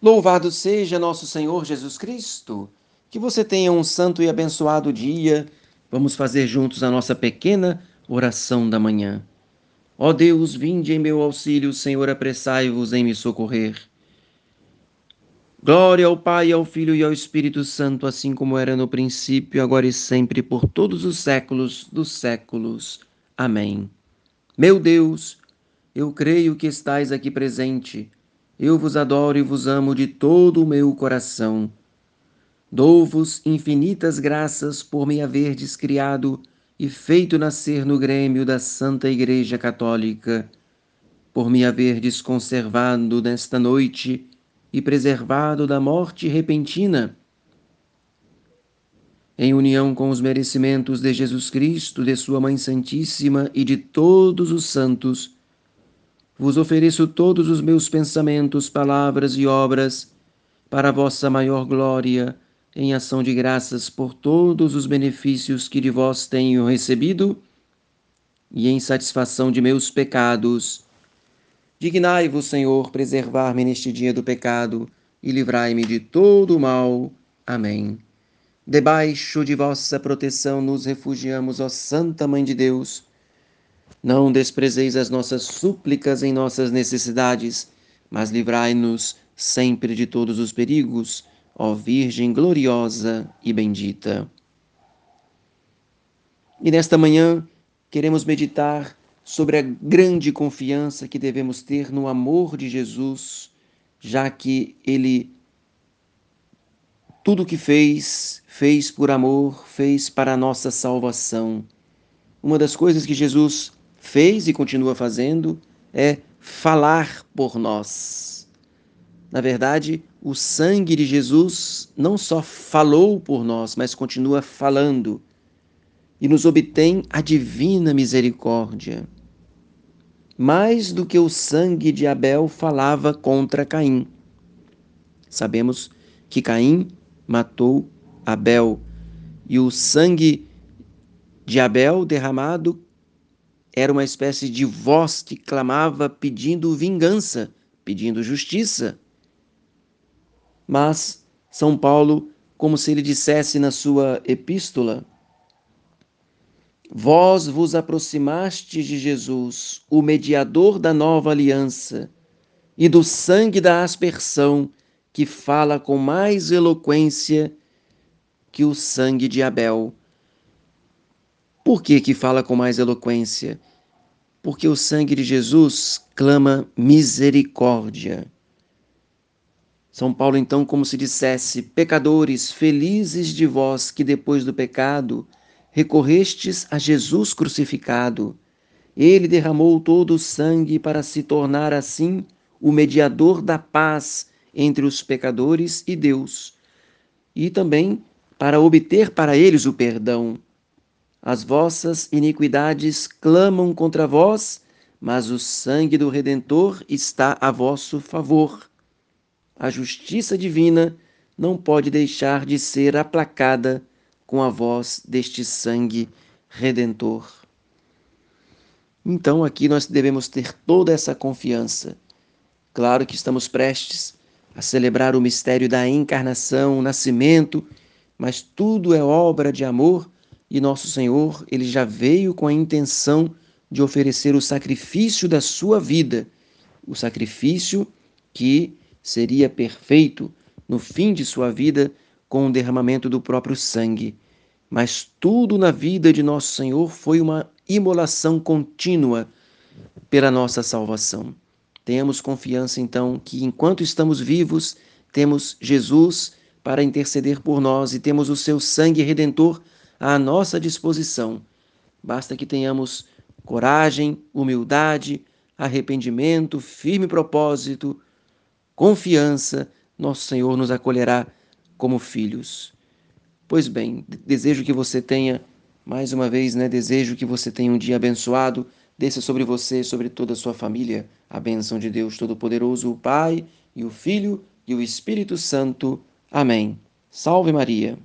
Louvado seja nosso Senhor Jesus Cristo. Que você tenha um santo e abençoado dia. Vamos fazer juntos a nossa pequena oração da manhã. Ó Deus, vinde em meu auxílio, Senhor, apressai-vos em me socorrer. Glória ao Pai, ao Filho e ao Espírito Santo, assim como era no princípio, agora e sempre, por todos os séculos dos séculos. Amém. Meu Deus, eu creio que estais aqui presente eu vos adoro e vos amo de todo o meu coração. Dou-vos infinitas graças por me haverdes criado e feito nascer no grêmio da Santa Igreja Católica, por me haverdes conservado nesta noite e preservado da morte repentina. Em união com os merecimentos de Jesus Cristo, de Sua Mãe Santíssima e de todos os santos, vos ofereço todos os meus pensamentos, palavras e obras, para vossa maior glória, em ação de graças por todos os benefícios que de vós tenho recebido e em satisfação de meus pecados. Dignai-vos, Senhor, preservar-me neste dia do pecado e livrai-me de todo o mal. Amém. Debaixo de vossa proteção nos refugiamos, ó Santa Mãe de Deus não desprezeis as nossas súplicas em nossas necessidades, mas livrai-nos sempre de todos os perigos, ó Virgem gloriosa e bendita. E nesta manhã queremos meditar sobre a grande confiança que devemos ter no amor de Jesus, já que ele tudo o que fez, fez por amor, fez para a nossa salvação. Uma das coisas que Jesus fez e continua fazendo é falar por nós. Na verdade, o sangue de Jesus não só falou por nós, mas continua falando e nos obtém a divina misericórdia. Mais do que o sangue de Abel falava contra Caim. Sabemos que Caim matou Abel e o sangue de Abel derramado era uma espécie de voz que clamava pedindo vingança, pedindo justiça. Mas São Paulo, como se ele dissesse na sua epístola, Vós vos aproximastes de Jesus, o mediador da nova aliança, e do sangue da aspersão, que fala com mais eloquência que o sangue de Abel. Por que que fala com mais eloquência? Porque o sangue de Jesus clama misericórdia. São Paulo, então, como se dissesse: Pecadores, felizes de vós que depois do pecado recorrestes a Jesus crucificado. Ele derramou todo o sangue para se tornar assim o mediador da paz entre os pecadores e Deus, e também para obter para eles o perdão. As vossas iniquidades clamam contra vós, mas o sangue do Redentor está a vosso favor. A justiça divina não pode deixar de ser aplacada com a voz deste sangue redentor. Então, aqui nós devemos ter toda essa confiança. Claro que estamos prestes a celebrar o mistério da encarnação, o nascimento, mas tudo é obra de amor e nosso Senhor, ele já veio com a intenção de oferecer o sacrifício da sua vida, o sacrifício que seria perfeito no fim de sua vida com o derramamento do próprio sangue. Mas tudo na vida de nosso Senhor foi uma imolação contínua pela nossa salvação. Tenhamos confiança então que enquanto estamos vivos, temos Jesus para interceder por nós e temos o seu sangue redentor à nossa disposição. Basta que tenhamos coragem, humildade, arrependimento, firme propósito, confiança, nosso Senhor nos acolherá como filhos. Pois bem, desejo que você tenha, mais uma vez, né, desejo que você tenha um dia abençoado, desça sobre você, sobre toda a sua família, a bênção de Deus Todo-Poderoso, o Pai, e o Filho, e o Espírito Santo. Amém. Salve Maria.